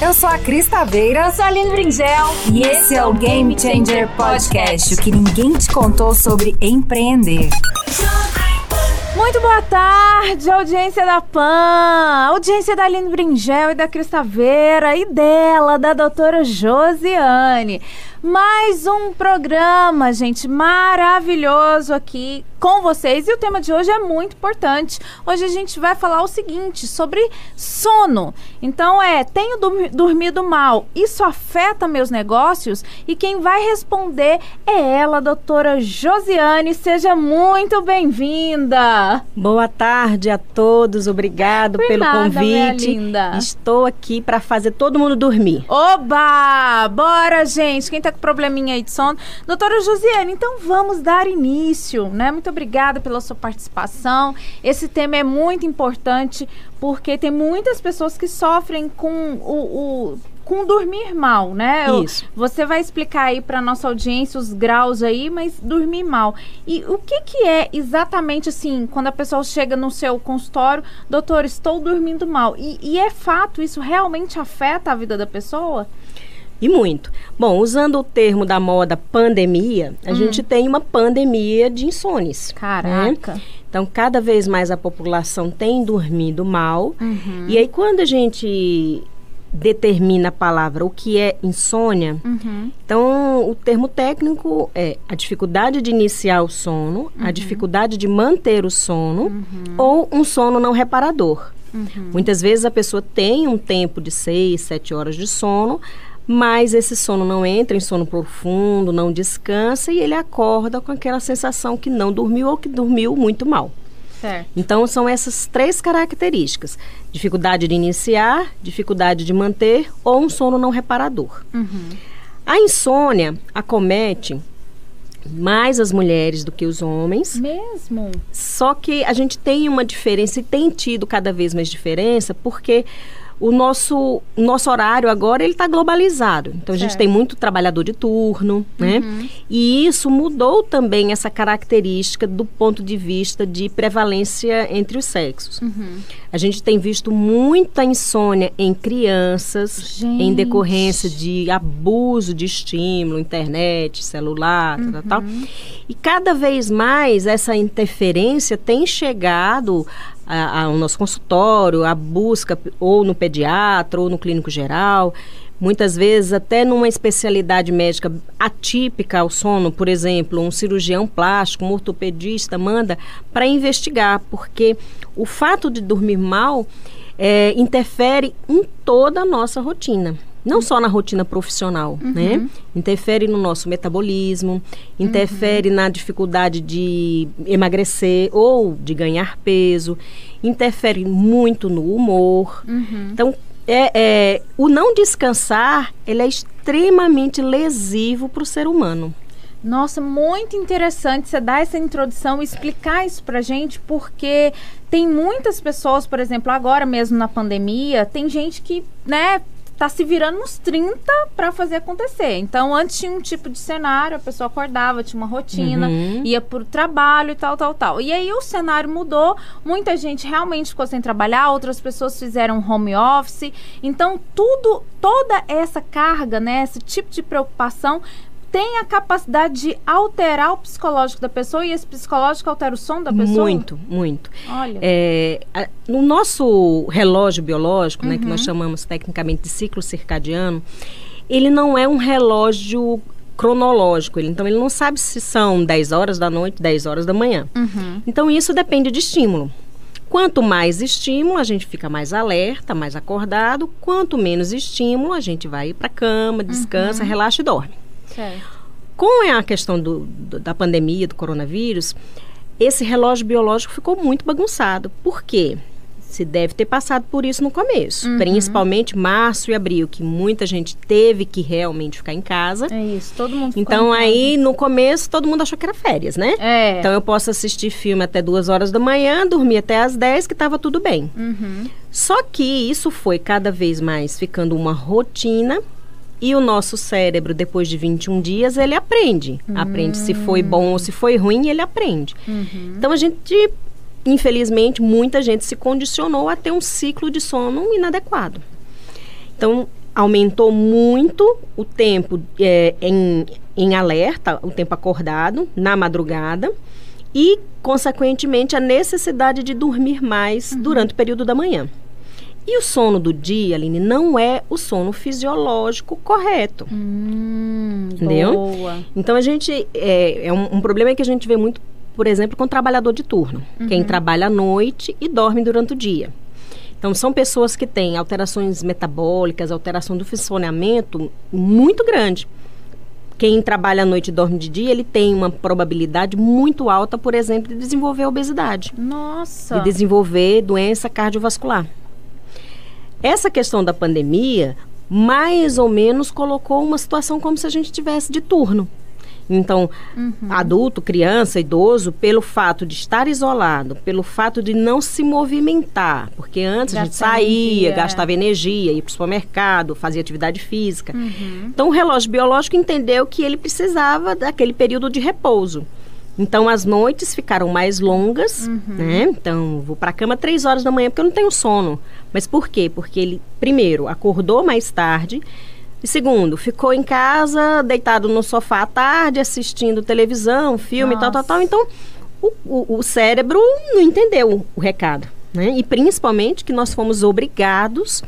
Eu sou a Cris Taveira. Eu sou a Aline Brinjel. E esse é o Game Changer Podcast, o que ninguém te contou sobre empreender. Muito boa tarde, audiência da PAN, audiência da Aline Bringel e da Cristaveira e dela, da doutora Josiane. Mais um programa, gente, maravilhoso aqui com vocês. E o tema de hoje é muito importante. Hoje a gente vai falar o seguinte sobre sono. Então é, tenho dormido mal, isso afeta meus negócios? E quem vai responder é ela, doutora Josiane. Seja muito bem-vinda. Boa tarde a todos, obrigado Por pelo nada, convite. Estou aqui para fazer todo mundo dormir. Oba! Bora, gente. Quem tá com probleminha aí de sono? Doutora Josiane, então vamos dar início, né? Muito obrigada pela sua participação. Esse tema é muito importante porque tem muitas pessoas que sofrem com o, o com dormir mal, né? Isso. Você vai explicar aí para nossa audiência os graus aí, mas dormir mal. E o que que é exatamente assim, quando a pessoa chega no seu consultório, doutor, estou dormindo mal. E, e é fato, isso realmente afeta a vida da pessoa? E muito. Bom, usando o termo da moda pandemia, a hum. gente tem uma pandemia de insones. Caraca. Né? Então, cada vez mais a população tem dormido mal. Uhum. E aí, quando a gente determina a palavra o que é insônia, uhum. então o termo técnico é a dificuldade de iniciar o sono, uhum. a dificuldade de manter o sono uhum. ou um sono não reparador. Uhum. Muitas vezes a pessoa tem um tempo de seis, sete horas de sono, mas esse sono não entra em sono profundo, não descansa e ele acorda com aquela sensação que não dormiu ou que dormiu muito mal. Certo. Então são essas três características: dificuldade de iniciar, dificuldade de manter ou um sono não reparador. Uhum. A insônia acomete mais as mulheres do que os homens. Mesmo? Só que a gente tem uma diferença e tem tido cada vez mais diferença porque o nosso, nosso horário agora ele está globalizado. Então a gente tem muito trabalhador de turno, né? Uhum. E isso mudou também essa característica do ponto de vista de prevalência entre os sexos. Uhum. A gente tem visto muita insônia em crianças gente. em decorrência de abuso de estímulo, internet, celular, uhum. tal, tal. E cada vez mais essa interferência tem chegado ao nosso consultório, a busca ou no pediatra ou no clínico geral, muitas vezes até numa especialidade médica atípica ao sono, por exemplo, um cirurgião plástico, um ortopedista manda para investigar, porque o fato de dormir mal é, interfere em toda a nossa rotina não só na rotina profissional, uhum. né? Interfere no nosso metabolismo, interfere uhum. na dificuldade de emagrecer ou de ganhar peso, interfere muito no humor. Uhum. Então, é, é, o não descansar, ele é extremamente lesivo para o ser humano. Nossa, muito interessante você dar essa introdução e explicar isso pra gente, porque tem muitas pessoas, por exemplo, agora mesmo na pandemia, tem gente que, né, tá se virando nos 30 para fazer acontecer. Então, antes tinha um tipo de cenário, a pessoa acordava, tinha uma rotina, uhum. ia pro trabalho e tal, tal, tal. E aí o cenário mudou, muita gente realmente ficou sem trabalhar, outras pessoas fizeram home office. Então, tudo, toda essa carga, né, esse tipo de preocupação tem a capacidade de alterar o psicológico da pessoa e esse psicológico altera o som da pessoa? Muito, muito. Olha. É, a, no nosso relógio biológico, uhum. né, que nós uhum. chamamos tecnicamente de ciclo circadiano, ele não é um relógio cronológico. Ele, então, ele não sabe se são 10 horas da noite, 10 horas da manhã. Uhum. Então, isso depende de estímulo. Quanto mais estímulo, a gente fica mais alerta, mais acordado. Quanto menos estímulo, a gente vai para cama, descansa, uhum. relaxa e dorme. Certo. Com a questão do, do, da pandemia, do coronavírus, esse relógio biológico ficou muito bagunçado. Por quê? Se deve ter passado por isso no começo, uhum. principalmente março e abril, que muita gente teve que realmente ficar em casa. É isso, todo mundo Então aí no começo todo mundo achou que era férias, né? É. Então eu posso assistir filme até duas horas da manhã, dormir até às 10, que estava tudo bem. Uhum. Só que isso foi cada vez mais ficando uma rotina e o nosso cérebro, depois de 21 dias, ele aprende. Uhum. Aprende se foi bom ou se foi ruim, ele aprende. Uhum. Então a gente, infelizmente, muita gente se condicionou a ter um ciclo de sono inadequado. Então, aumentou muito o tempo é, em, em alerta, o tempo acordado, na madrugada, e, consequentemente, a necessidade de dormir mais uhum. durante o período da manhã. E o sono do dia, Aline, não é o sono fisiológico correto. Hum, entendeu? Boa. Então a gente. É, é um, um, problema que a gente vê muito, por exemplo, com trabalhador de turno. Uhum. Quem trabalha à noite e dorme durante o dia. Então, são pessoas que têm alterações metabólicas, alteração do funcionamento muito grande. Quem trabalha à noite e dorme de dia, ele tem uma probabilidade muito alta, por exemplo, de desenvolver obesidade. Nossa! De desenvolver doença cardiovascular. Essa questão da pandemia, mais ou menos, colocou uma situação como se a gente tivesse de turno. Então, uhum. adulto, criança, idoso, pelo fato de estar isolado, pelo fato de não se movimentar, porque antes a gente saía, gastava energia, ia para o supermercado, fazia atividade física. Uhum. Então, o relógio biológico entendeu que ele precisava daquele período de repouso. Então as noites ficaram mais longas, uhum. né? Então vou para a cama três horas da manhã porque eu não tenho sono. Mas por quê? Porque ele primeiro acordou mais tarde e segundo ficou em casa deitado no sofá à tarde assistindo televisão, filme, Nossa. tal, tal, tal. Então o, o, o cérebro não entendeu o recado, né? E principalmente que nós fomos obrigados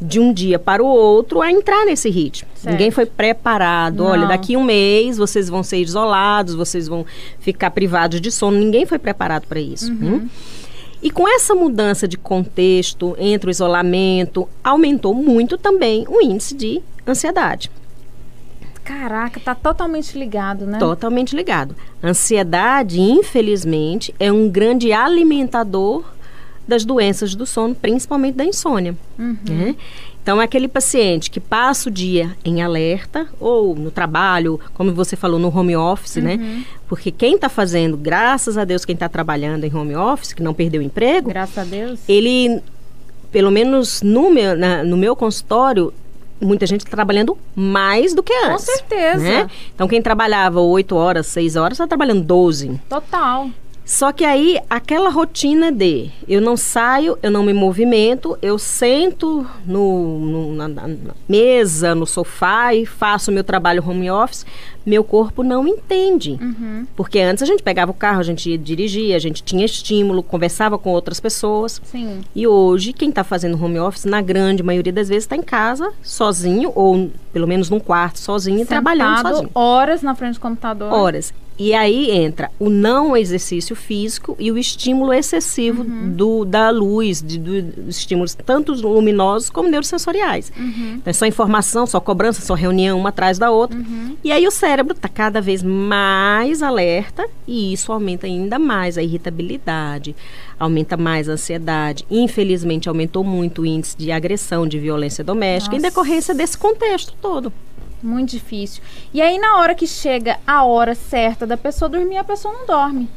de um dia para o outro a entrar nesse ritmo. Certo. Ninguém foi preparado. Não. Olha, daqui um mês vocês vão ser isolados, vocês vão ficar privados de sono. Ninguém foi preparado para isso. Uhum. Hum? E com essa mudança de contexto entre o isolamento, aumentou muito também o índice de ansiedade. Caraca, tá totalmente ligado, né? Totalmente ligado. Ansiedade, infelizmente, é um grande alimentador das doenças do sono, principalmente da insônia. Uhum. Né? Então, é aquele paciente que passa o dia em alerta, ou no trabalho, como você falou, no home office, né? uhum. né? Porque quem está fazendo, graças a Deus, quem está trabalhando em home office, que não perdeu o emprego. Graças a Deus. Ele, pelo menos no meu, na, no meu consultório, muita gente tá trabalhando mais do que antes. Com certeza. Né? Então, quem trabalhava 8 horas, 6 horas, está trabalhando 12. Total. Só que aí, aquela rotina de eu não saio, eu não me movimento, eu sento no, no na, na, mesa, no sofá e faço meu trabalho home office, meu corpo não entende. Uhum. Porque antes a gente pegava o carro, a gente ia dirigir, a gente tinha estímulo, conversava com outras pessoas. Sim. E hoje, quem está fazendo home office, na grande maioria das vezes, está em casa, sozinho, ou pelo menos num quarto, sozinho, Sentado, trabalhando sozinho. horas na frente do computador. Horas. E aí entra o não exercício físico e o estímulo excessivo uhum. do, da luz, de, do, estímulos tanto luminosos como neurosensoriais. Uhum. Então, é só informação, só cobrança, só reunião uma atrás da outra. Uhum. E aí o cérebro está cada vez mais alerta e isso aumenta ainda mais a irritabilidade, aumenta mais a ansiedade. Infelizmente, aumentou muito o índice de agressão, de violência doméstica Nossa. em decorrência desse contexto todo. Muito difícil. E aí, na hora que chega a hora certa da pessoa dormir, a pessoa não dorme.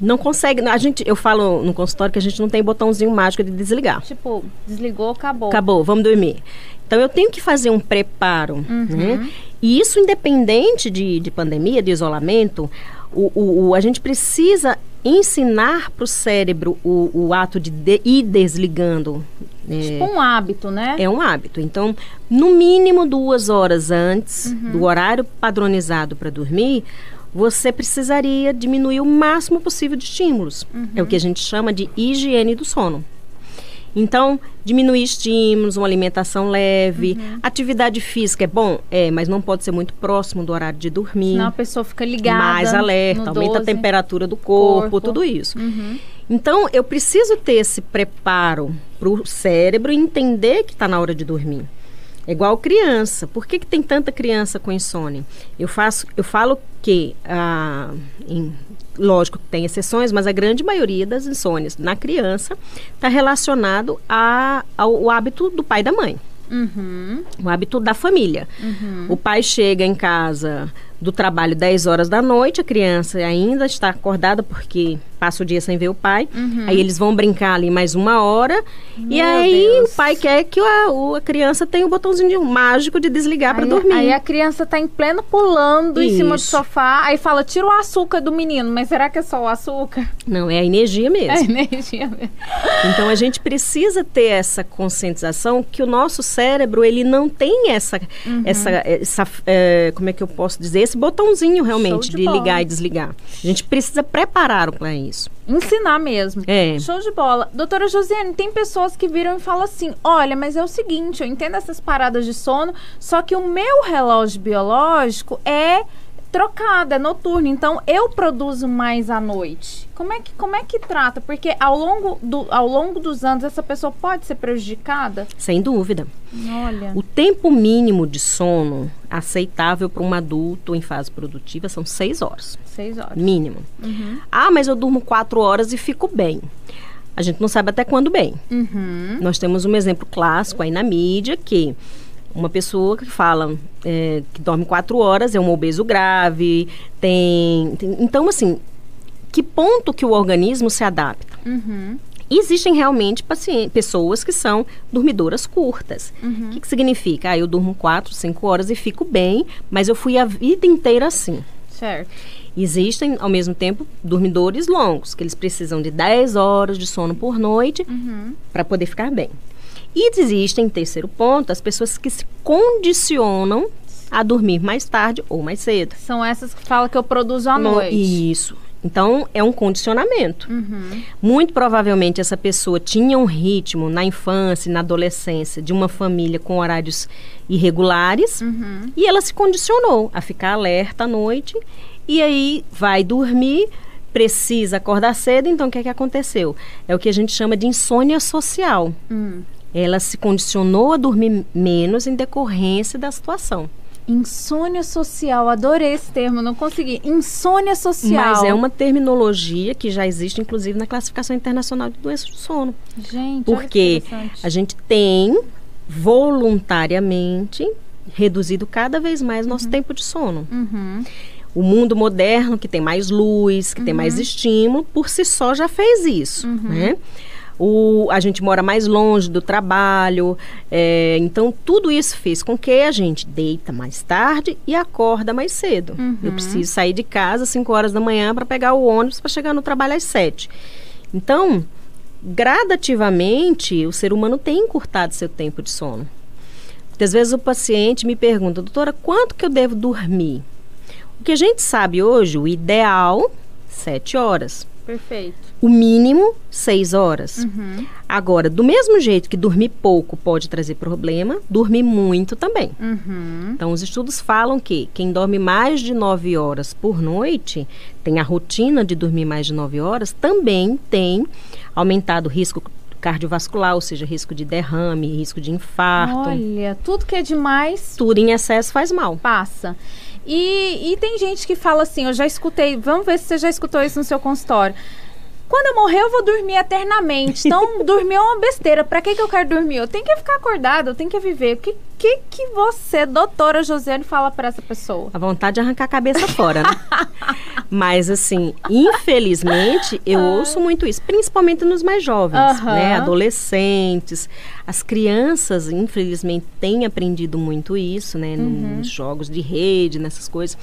Não consegue. A gente, eu falo no consultório que a gente não tem botãozinho mágico de desligar. Tipo, desligou, acabou. Acabou, vamos dormir. Então eu tenho que fazer um preparo. Uhum. Né? E isso independente de, de pandemia, de isolamento, o, o, o a gente precisa ensinar para o cérebro o ato de, de ir desligando é, tipo um hábito, né? É um hábito. Então, no mínimo duas horas antes uhum. do horário padronizado para dormir, você precisaria diminuir o máximo possível de estímulos. Uhum. É o que a gente chama de higiene do sono. Então, diminuir estímulos, uma alimentação leve, uhum. atividade física é bom, é, mas não pode ser muito próximo do horário de dormir. Senão a pessoa fica ligada. Mais alerta, aumenta 12. a temperatura do corpo, corpo. tudo isso. Uhum. Então, eu preciso ter esse preparo para o cérebro entender que está na hora de dormir. É igual criança. Por que, que tem tanta criança com insônia? Eu, faço, eu falo que, ah, em, lógico que tem exceções, mas a grande maioria das insônias na criança está relacionado a, ao hábito do pai e da mãe. Uhum. O hábito da família. Uhum. O pai chega em casa do trabalho 10 horas da noite, a criança ainda está acordada porque passa o dia sem ver o pai. Uhum. Aí eles vão brincar ali mais uma hora. e Meu aí Deus. o pai quer que a, a criança tenha o botãozinho de- mágico de desligar para dormir. aí a criança tá em pleno pulando em cima do Isso. sofá, aí fala, tira o açúcar do menino, mas será que é só o açúcar? Não, é a energia mesmo. É energia mesmo. Então a gente precisa ter essa conscientização que o nosso cérebro ele não tem essa Uhum. essa, essa eh, como é que eu posso dizer esse botãozinho realmente de de, ligar e desligar. A gente precisa preparar para isso. Ensinar mesmo. É. Show de bola. Doutora Josiane, tem pessoas que viram e falam assim: olha, mas é o seguinte, eu entendo essas paradas de sono, só que o meu relógio biológico é trocado, é noturno, então eu produzo mais à noite. Como é que, como é que trata? Porque ao longo, do, ao longo dos anos essa pessoa pode ser prejudicada? Sem dúvida. Olha. O tempo mínimo de sono aceitável para um adulto em fase produtiva são seis horas, Seis horas. mínimo. Uhum. Ah, mas eu durmo quatro horas e fico bem. A gente não sabe até quando bem. Uhum. Nós temos um exemplo clássico aí na mídia que uma pessoa que fala é, que dorme quatro horas é um obeso grave, tem, tem- Então, assim, que ponto que o organismo se adapta? Uhum. Existem realmente pacientes, pessoas que são dormidoras curtas. Uhum. O que, que significa? Ah, eu durmo quatro, cinco horas e fico bem, mas eu fui a vida inteira assim. Certo. Existem, ao mesmo tempo, dormidores longos, que eles precisam de 10 horas de sono por noite Uhum. para poder ficar bem. E existem, terceiro ponto, as pessoas que se condicionam a dormir mais tarde ou mais cedo. São essas que falam que eu produzo à No- noite. Isso. Então, é um condicionamento. Uhum. Muito provavelmente essa pessoa tinha um ritmo na infância e na adolescência de uma família com horários irregulares Uhum. e ela se condicionou a ficar alerta à noite e aí vai dormir, precisa acordar cedo, então o que é que aconteceu? É o que a gente chama de insônia social. Hum. Ela se condicionou a dormir menos em decorrência da situação. Insônia social, adorei esse termo, não consegui. Insônia social. Mas é uma terminologia que já existe, inclusive, na classificação internacional de doenças do sono. Gente, Porque a gente tem voluntariamente reduzido cada vez mais nosso tempo de sono. Uhum. O mundo moderno, que tem mais luz, que tem mais estímulo, por si só já fez isso, né? O, a gente mora mais longe do trabalho, é, então tudo isso fez com que a gente deita mais tarde e acorda mais cedo. Eu preciso sair de casa às 5 horas da manhã para pegar o ônibus para chegar no trabalho às 7. Então, gradativamente, o ser humano tem encurtado seu tempo de sono. Muitas vezes o paciente me pergunta, doutora, quanto que eu devo dormir? O que a gente sabe hoje, o ideal, sete horas. Perfeito. O mínimo, seis horas. Uhum. Agora, do mesmo jeito que dormir pouco pode trazer problema, dormir muito também. Uhum. Então, os estudos falam que quem dorme mais de nove horas por noite, tem a rotina de dormir mais de nove horas, também tem aumentado o risco cardiovascular, ou seja, risco de derrame, risco de infarto. Olha, tudo que é demais Tudo em excesso faz mal. passa. E, e tem gente que fala assim, eu já escutei, vamos ver se você já escutou isso no seu consultório. Quando eu morrer, eu vou dormir eternamente. Então, dormir é uma besteira. Pra que, que eu quero dormir? Eu tenho que ficar acordada, eu tenho que viver. O que, que, que você, doutora Josiane, fala pra essa pessoa? A vontade de arrancar a cabeça fora, né? Mas, assim, infelizmente, eu ouço muito isso, principalmente nos mais jovens, Aham. né? Adolescentes. As crianças, infelizmente, têm aprendido muito isso, né? Uhum. Nos jogos de rede, nessas coisas.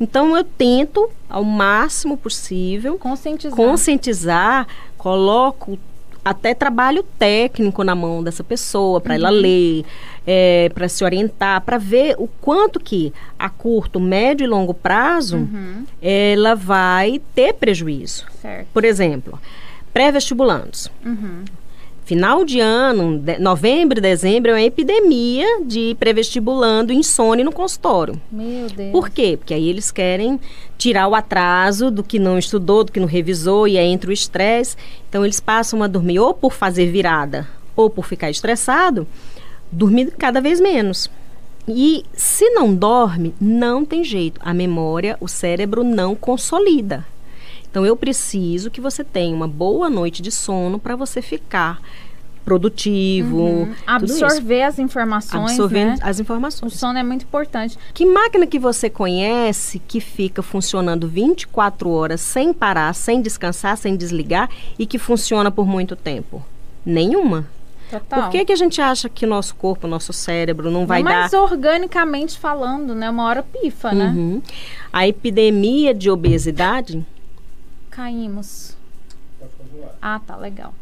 Então, eu tento, ao máximo possível, Conscientizar. conscientizar, coloco até trabalho técnico na mão dessa pessoa para ela ler, para se orientar, para ver o quanto que a curto, médio e longo prazo Uhum. ela vai ter prejuízo. Certo. Por exemplo, pré-vestibulandos. Uhum. Final de ano, de- novembro dezembro, é uma epidemia de pré-vestibulando insônia no consultório. Meu Deus. Por quê? Porque aí eles querem tirar o atraso do que não estudou, do que não revisou, e aí entra o estresse. Então, eles passam a dormir ou por fazer virada ou por ficar estressado, dormir cada vez menos. E se não dorme, não tem jeito. A memória, o cérebro não consolida. Então, eu preciso que você tenha uma boa noite de sono para você ficar produtivo. Uhum. Absorver as informações. Absorver né? as informações. O sono é muito importante. Que máquina que você conhece que fica funcionando 24 horas sem parar, sem descansar, sem desligar e que funciona por muito tempo? Nenhuma. Total. Por que, que a gente acha que o nosso corpo, o nosso cérebro não vai Mas dar... Mas organicamente falando, né? Uma hora pifa, né? Uhum. A epidemia de obesidade... Caímos. Ah, tá, legal.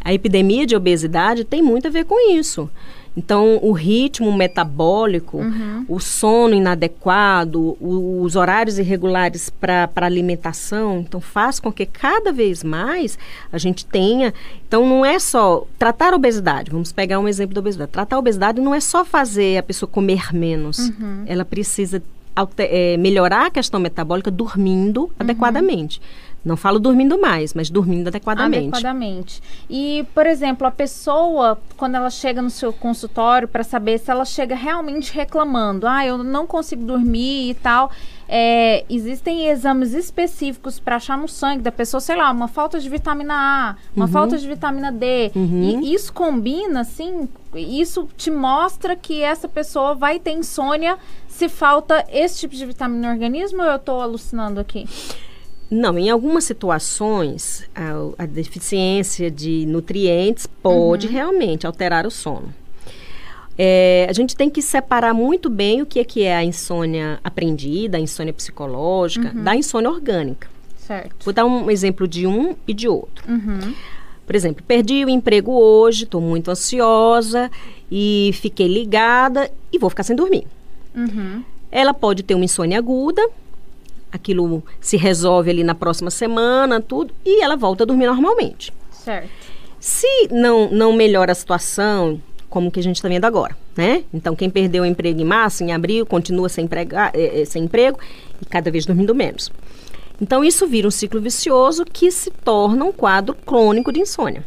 A epidemia de obesidade tem muito a ver com isso. Então, o ritmo metabólico, uhum. o sono inadequado, o, os horários irregulares para alimentação, então faz com que cada vez mais a gente tenha. Então, não é só tratar a obesidade, vamos pegar um exemplo da obesidade. Tratar a obesidade não é só fazer a pessoa comer menos, uhum. ela precisa alter, é, melhorar a questão metabólica dormindo uhum. adequadamente. Não falo dormindo mais, mas dormindo adequadamente. Adequadamente. E, por exemplo, a pessoa, quando ela chega no seu consultório para saber se ela chega realmente reclamando, ah, eu não consigo dormir e tal, é, existem exames específicos para achar no sangue da pessoa, sei lá, uma falta de vitamina A, uma uhum. falta de vitamina D. Uhum. E isso combina, assim, isso te mostra que essa pessoa vai ter insônia se falta esse tipo de vitamina no organismo ou eu estou alucinando aqui? Não, em algumas situações, a, a deficiência de nutrientes pode uhum. realmente alterar o sono. É, a gente tem que separar muito bem o que é, que é a insônia aprendida, a insônia psicológica, uhum. da insônia orgânica. Certo. Vou dar um exemplo de um e de outro. Uhum. Por exemplo, perdi o emprego hoje, estou muito ansiosa e fiquei ligada e vou ficar sem dormir. Uhum. Ela pode ter uma insônia aguda, aquilo se resolve ali na próxima semana, tudo, e ela volta a dormir normalmente. Certo. Se não, não melhora a situação, como que a gente está vendo agora, né? Então, quem perdeu o emprego em março, em abril, continua sem, emprega, é, sem emprego e cada vez dormindo menos. Então, isso vira um ciclo vicioso que se torna um quadro crônico de insônia.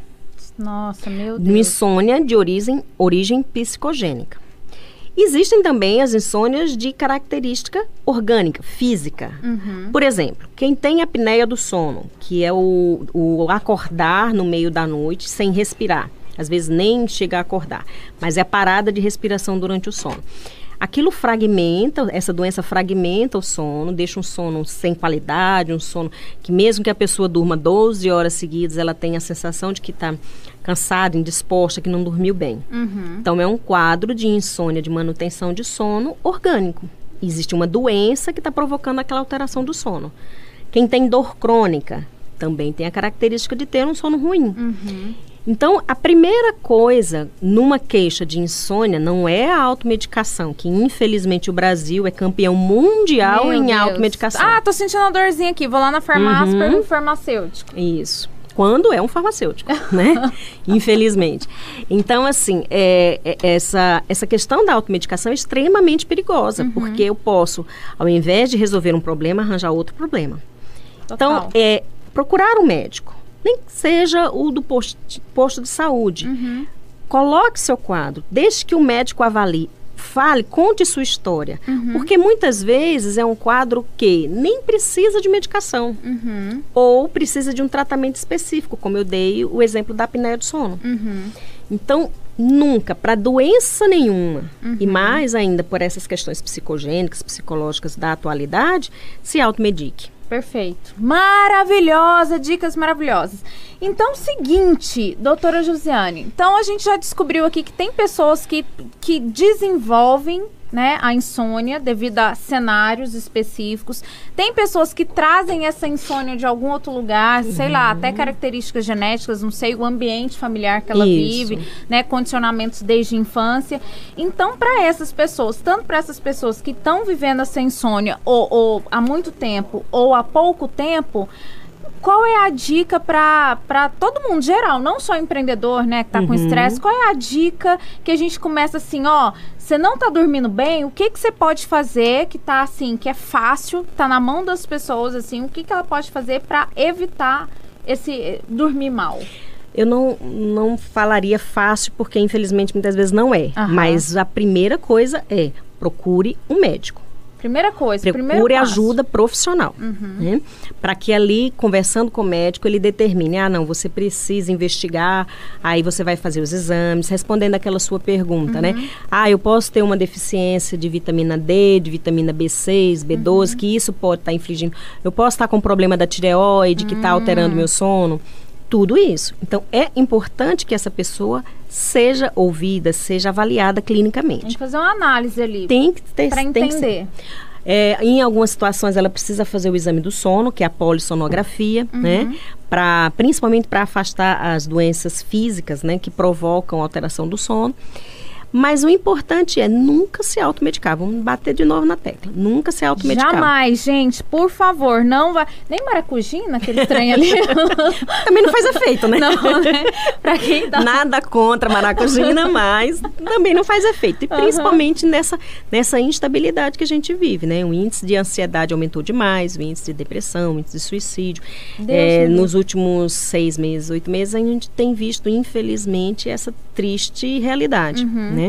Nossa, meu Deus. Insônia de origem, origem psicogênica. Existem também as insônias de característica orgânica, física. Uhum. Por exemplo, quem tem apneia do sono, que é o, o acordar no meio da noite sem respirar. Às vezes nem chega a acordar, mas é a parada de respiração durante o sono. Aquilo fragmenta, essa doença fragmenta o sono, deixa um sono sem qualidade, um sono que mesmo que a pessoa durma 12 horas seguidas, ela tem a sensação de que está cansada, indisposta, que não dormiu bem. Uhum. Então é um quadro de insônia, de manutenção de sono orgânico. Existe uma doença que está provocando aquela alteração do sono. Quem tem dor crônica também tem a característica de ter um sono ruim. Uhum. Então, a primeira coisa numa queixa de insônia não é a automedicação, que infelizmente o Brasil é campeão mundial Meu em Deus. automedicação. Ah, tô sentindo uma dorzinha aqui, vou lá na farmácia uhum. um farmacêutico. Isso quando é um farmacêutico, né? Infelizmente. Então, assim, é, é, essa, essa questão da automedicação é extremamente perigosa, uhum. porque eu posso, ao invés de resolver um problema, arranjar outro problema. Total. Então, é procurar um médico nem que seja o do posto, posto de saúde. Uhum. Coloque seu quadro, deixe que o médico avalie. Fale, conte sua história. Uhum. Porque muitas vezes é um quadro que nem precisa de medicação. Uhum. Ou precisa de um tratamento específico, como eu dei o exemplo da apneia do sono. Uhum. Então, nunca, para doença nenhuma, e uhum. mais ainda por essas questões psicogênicas, psicológicas da atualidade, se automedique. Perfeito. Maravilhosa, dicas maravilhosas. Então, seguinte, doutora Josiane. Então, a gente já descobriu aqui que tem pessoas que, que desenvolvem né, a insônia devido a cenários específicos. Tem pessoas que trazem essa insônia de algum outro lugar, sei lá, até uhum. características genéticas, não sei, o ambiente familiar que ela Isso. vive, né, condicionamentos desde a infância. Então, para essas pessoas, tanto para essas pessoas que estão vivendo essa insônia ou, ou há muito tempo ou há pouco tempo, qual é a dica para todo mundo geral, não só empreendedor, né, que tá uhum. com estresse? Qual é a dica que a gente começa assim, ó, você não tá dormindo bem, o que que você pode fazer que tá assim, que é fácil, tá na mão das pessoas assim, o que que ela pode fazer para evitar esse eh, dormir mal? Eu não, não falaria fácil, porque infelizmente muitas vezes não é. Uhum. Mas a primeira coisa é procure um médico. Primeira coisa, Procure ajuda profissional. Né? Para que ali, conversando com o médico, ele determine: ah, não, você precisa investigar, aí você vai fazer os exames, respondendo aquela sua pergunta, né? Ah, eu posso ter uma deficiência de vitamina D, de vitamina B6, B12, que isso pode estar infligindo. Eu posso estar com problema da tireoide, que está alterando meu sono. Tudo isso. Então, é importante que essa pessoa seja ouvida, seja avaliada Tem clinicamente. que fazer uma análise ali Tem que ter para tem entender. É, em algumas situações ela precisa fazer o exame do sono, que é a polissonografia, né? Pra, principalmente para afastar as doenças físicas, né? Que provocam alteração do sono. Mas o importante é nunca se automedicar. Vamos bater de novo na tecla. Nunca se automedicar. Jamais, gente, por favor, não vai. Nem maracujina, aquele trem ali. Também não faz efeito, né? não, né? Pra quem tá. Nada contra maracujina, mas também não faz efeito. E principalmente nessa, nessa instabilidade que a gente vive, né? O índice de ansiedade aumentou demais, o índice de depressão, o índice de suicídio. É, nos últimos seis meses, oito meses, a gente tem visto, infelizmente, essa triste realidade, Uhum. né?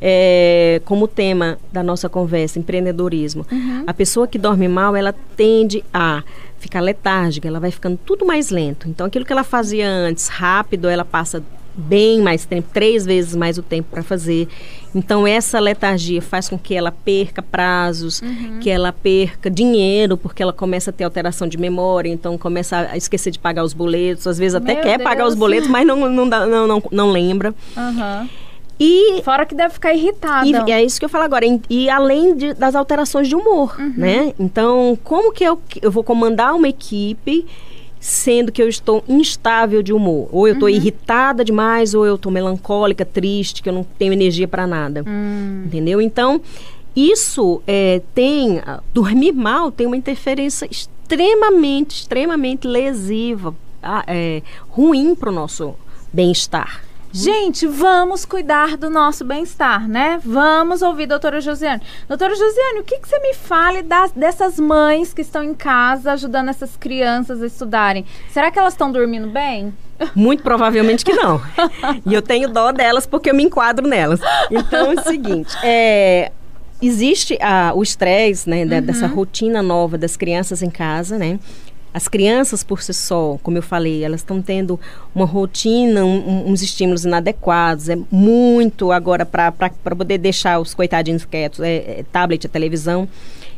É, como tema da nossa conversa, empreendedorismo. Uhum. A pessoa que dorme mal, ela tende a ficar letárgica, ela vai ficando tudo mais lento. Então, aquilo que ela fazia antes, rápido, ela passa bem mais tempo, três vezes mais o tempo para fazer. Então, essa letargia faz com que ela perca prazos, Uhum. que ela perca dinheiro, porque ela começa a ter alteração de memória, então começa a esquecer de pagar os boletos, às vezes até Meu quer pagar Deus. os boletos, mas não, não, dá- não, não, não lembra. Aham. E Fora que deve ficar irritada. e é isso que eu falo agora. em- E, além de- das alterações de humor, né? Então, como que eu, eu vou comandar uma equipe sendo que eu estou instável de humor? Ou eu estou irritada demais, ou eu estou melancólica, triste, que eu não tenho energia para nada. Hum. Entendeu? Então, isso é, tem... ah, Dormir mal tem uma interferência extremamente, extremamente lesiva, ah, é, ruim para o nosso bem-estar. Gente, vamos cuidar do nosso bem-estar, né? Vamos ouvir a doutora Josiane. Doutora Josiane, o que, que você me fala das, dessas mães que estão em casa ajudando essas crianças a estudarem? Será que elas estão dormindo bem? Muito provavelmente que não. e eu tenho dó delas porque eu me enquadro nelas. Então é o seguinte, é, existe ah, o estresse, né, da- dessa rotina nova das crianças em casa, né? As crianças por si só, como eu falei, elas estão tendo uma rotina, um- uns estímulos inadequados, é muito agora para poder deixar os coitadinhos quietos, é, é tablet, é televisão.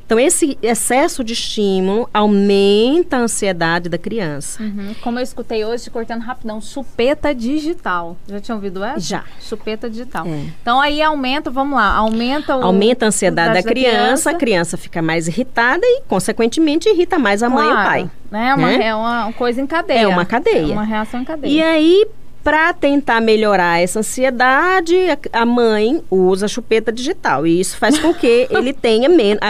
Então, esse excesso de estímulo aumenta a ansiedade da criança. Uhum. Como eu escutei hoje, cortando rapidão, chupeta digital. Já tinha ouvido essa? Já. Chupeta digital. É. Então aí aumenta, vamos lá, aumenta o. Aumenta a ansiedade da ansiedade criança, a criança fica mais irritada e, consequentemente, irrita mais a mãe e o Claro, pai. Né? É uma, né? é uma coisa em cadeia. É uma cadeia. É uma reação em cadeia. E aí, para tentar melhorar essa ansiedade, a, a mãe usa a chupeta digital. E isso faz com que ele tenha menos.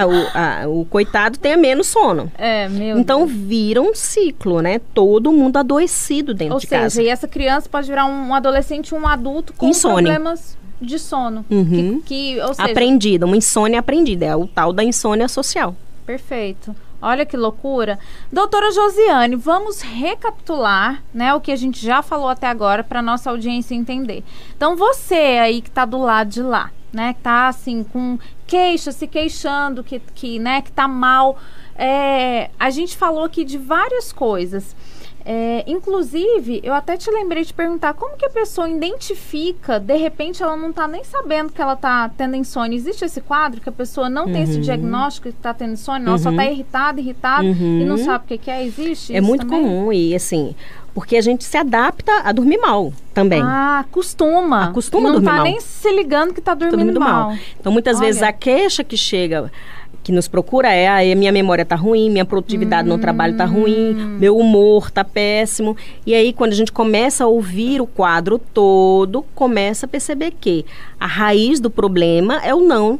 o, o coitado tenha menos sono. É, meu Então Deus. vira um ciclo, né? Todo mundo adoecido dentro Ou de seja, casa. e essa criança pode virar um, adolescente, um adulto com Insônia. problemas de sono. Uhum. Que, que, ou seja, Aprendida, uma insônia aprendida. É o tal da insônia social. Perfeito. Olha que loucura. Doutora Josiane, vamos recapitular, né, o que a gente já falou até agora para nossa audiência entender. Então, você aí que tá do lado de lá, né, que tá assim com queixa, se queixando que que, né, que tá mal, é, a gente falou aqui de várias coisas. É, inclusive, eu até te lembrei de perguntar como que a pessoa identifica, de repente ela não tá nem sabendo que ela tá tendo insônia. Existe esse quadro que a pessoa não tem esse diagnóstico que tá tendo insônia, não, só tá irritada, irritada e não Uhum. sabe o que, que é? Existe É muito também? comum e assim, porque a gente se adapta a dormir mal também. Ah, costuma. Acostuma não dormir tá mal. nem se ligando que tá Tô dormindo, mal. Então, muitas Olha. vezes a queixa que chega, que nos procura é, a minha memória tá ruim, minha produtividade no trabalho tá ruim, Hum. meu humor tá péssimo. E aí, quando a gente começa a ouvir o quadro todo, começa a perceber que a raiz do problema é o não,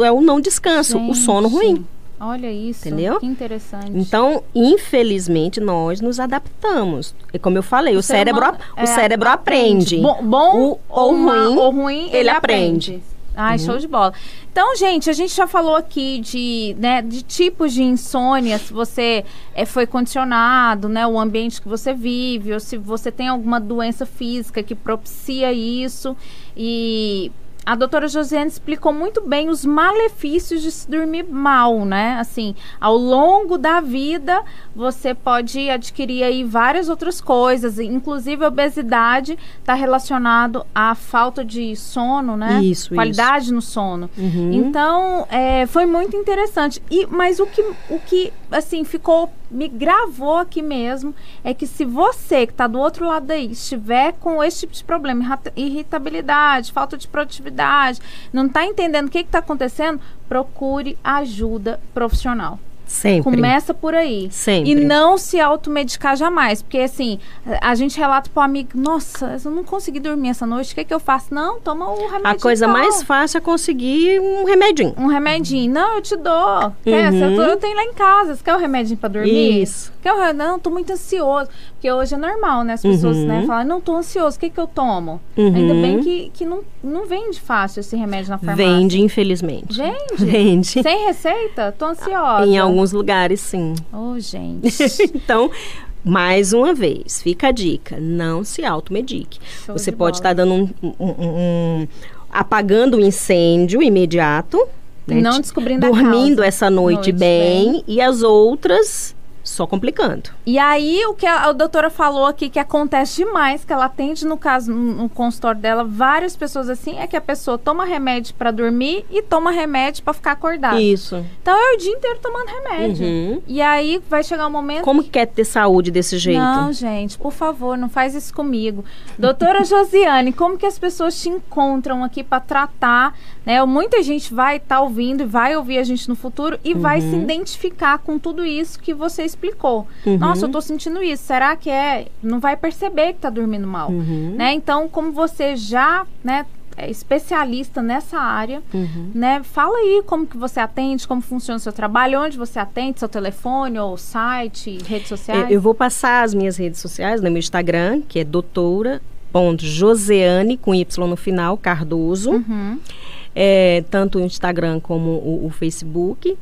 é o não descanso, o sono Gente, ruim. Olha isso. Entendeu? Que interessante. Então, infelizmente, nós nos adaptamos. E como eu falei, o, ser cérebro, humano, o é, cérebro aprende. Bom, bom O- ou, ou ruim, ou ruim, ele, ele aprende. aprende. Ai, show de bola. Então, gente, a gente já falou aqui de, né, de tipos de insônia, se você é, foi condicionado, né, o ambiente que você vive, ou se você tem alguma doença física que propicia isso. E a doutora Josiane explicou muito bem os malefícios de se dormir mal, né? Assim, ao longo da vida, você pode adquirir aí várias outras coisas, inclusive a obesidade está relacionado à falta de sono, né? Isso, Qualidade isso. no sono. Uhum. Então, é, foi muito interessante. E, mas o que, o que, assim, ficou me gravou aqui mesmo é que se você que está do outro lado aí estiver com esse tipo de problema, irritabilidade, falta de produtividade, não está entendendo o que está acontecendo, procure ajuda profissional. Sempre. Começa por aí. Sempre. E não se automedicar jamais. Porque, assim, a gente relata pro amigo: Nossa, eu não consegui dormir essa noite, o que, é que eu faço? Não, toma o remédio. A coisa mais fácil é conseguir um remedinho. Um remedinho. Não, eu te dou. Uhum. Eu tenho lá em casa. Você quer o um remedinho pra dormir? Isso. Quer o... Não, tô muito ansioso. Porque hoje é normal, né? As pessoas uhum. né, falam: Não, tô ansioso, o que, que eu tomo? Uhum. Ainda bem que, que não, não vende fácil esse remédio na farmácia. Vende, infelizmente. Vende? Vende. Sem receita? Tô ansiosa. Em alguns lugares, sim. Oh, gente. então, mais uma vez, fica a dica: não se automedique. Show Você de pode estar dando um, um, um, um, apagando o incêndio imediato. Né? Não descobrindo a Dormindo causa. essa noite, Noite bem, bem. e as outras só complicando. E aí, o que a, a, doutora falou aqui, que acontece demais, que ela atende no caso, no, no consultório dela, várias pessoas assim, é que a pessoa toma remédio para dormir e toma remédio para ficar acordada. Isso. Então é o dia inteiro tomando remédio. Uhum. E aí vai chegar um momento. Como que quer ter saúde desse jeito? Não, gente, por favor, não faz isso comigo. Doutora Josiane, como que as pessoas te encontram aqui para tratar? Né? Muita gente vai estar tá ouvindo e vai ouvir a gente no futuro e uhum. vai se identificar com tudo isso que você explicou. Uhum. Nossa, eu tô sentindo isso. Será que é? Não vai perceber que tá dormindo mal. Uhum. Né? Então, como você já, né, é especialista nessa área, uhum. né? Fala aí como que você atende, como funciona o seu trabalho, onde você atende, seu telefone ou site, redes sociais. Eu vou passar as minhas redes sociais no meu Instagram, que é doutora Joseane, com Y no final, Cardoso. Uhum. É, tanto o Instagram como o, o Facebook.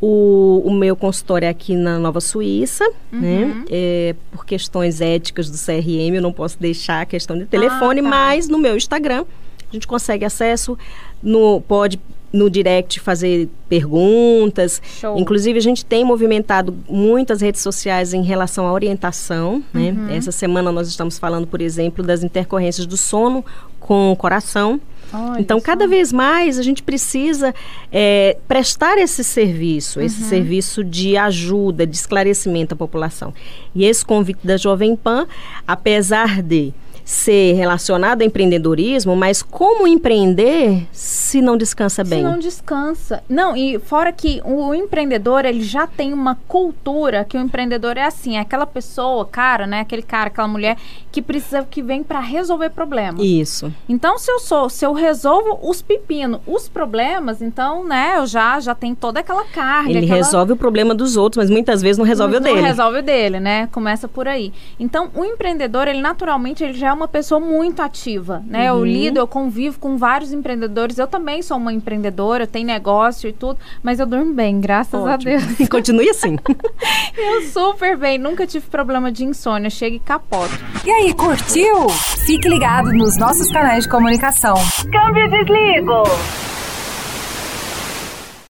O, o, meu consultório é aqui na Nova Suíça, uhum. né? É, por questões éticas do CRM, eu não posso deixar a questão de telefone, ah, tá. mas no meu Instagram a gente consegue acesso, no, pode no direct fazer perguntas. Show. Inclusive, a gente tem movimentado muitas redes sociais em relação à orientação. Né? Uhum. Essa semana nós estamos falando, por exemplo, das intercorrências do sono com o coração. Olha então, só. cada vez mais a gente precisa é, prestar esse serviço, Uhum. esse serviço de ajuda, de esclarecimento à população. E esse convite da Jovem Pan, apesar de ser relacionado ao empreendedorismo, mas como empreender se não descansa bem? Se não descansa. Não, e fora que o empreendedor, ele já tem uma cultura que o empreendedor é assim, é aquela pessoa, cara, né, aquele cara, aquela mulher que precisa que vem para resolver problemas. Isso. Então, se eu sou, se eu resolvo os pepinos, os problemas, então, né, eu já já tenho toda aquela carga, Ele aquela... resolve o problema dos outros, mas muitas vezes não resolve não, o dele. Não resolve o dele, né? Começa por aí. Então, o empreendedor, ele naturalmente, ele já é uma pessoa muito ativa, né? Uhum. Eu lido, eu convivo com vários empreendedores. Eu também sou uma empreendedora, tenho negócio e tudo, mas eu durmo bem, graças Ótimo. a Deus. E continue assim. eu super bem, nunca tive problema de insônia, chega e capoto. E aí, curtiu? Fique ligado nos nossos canais de comunicação. Câmbio desligo.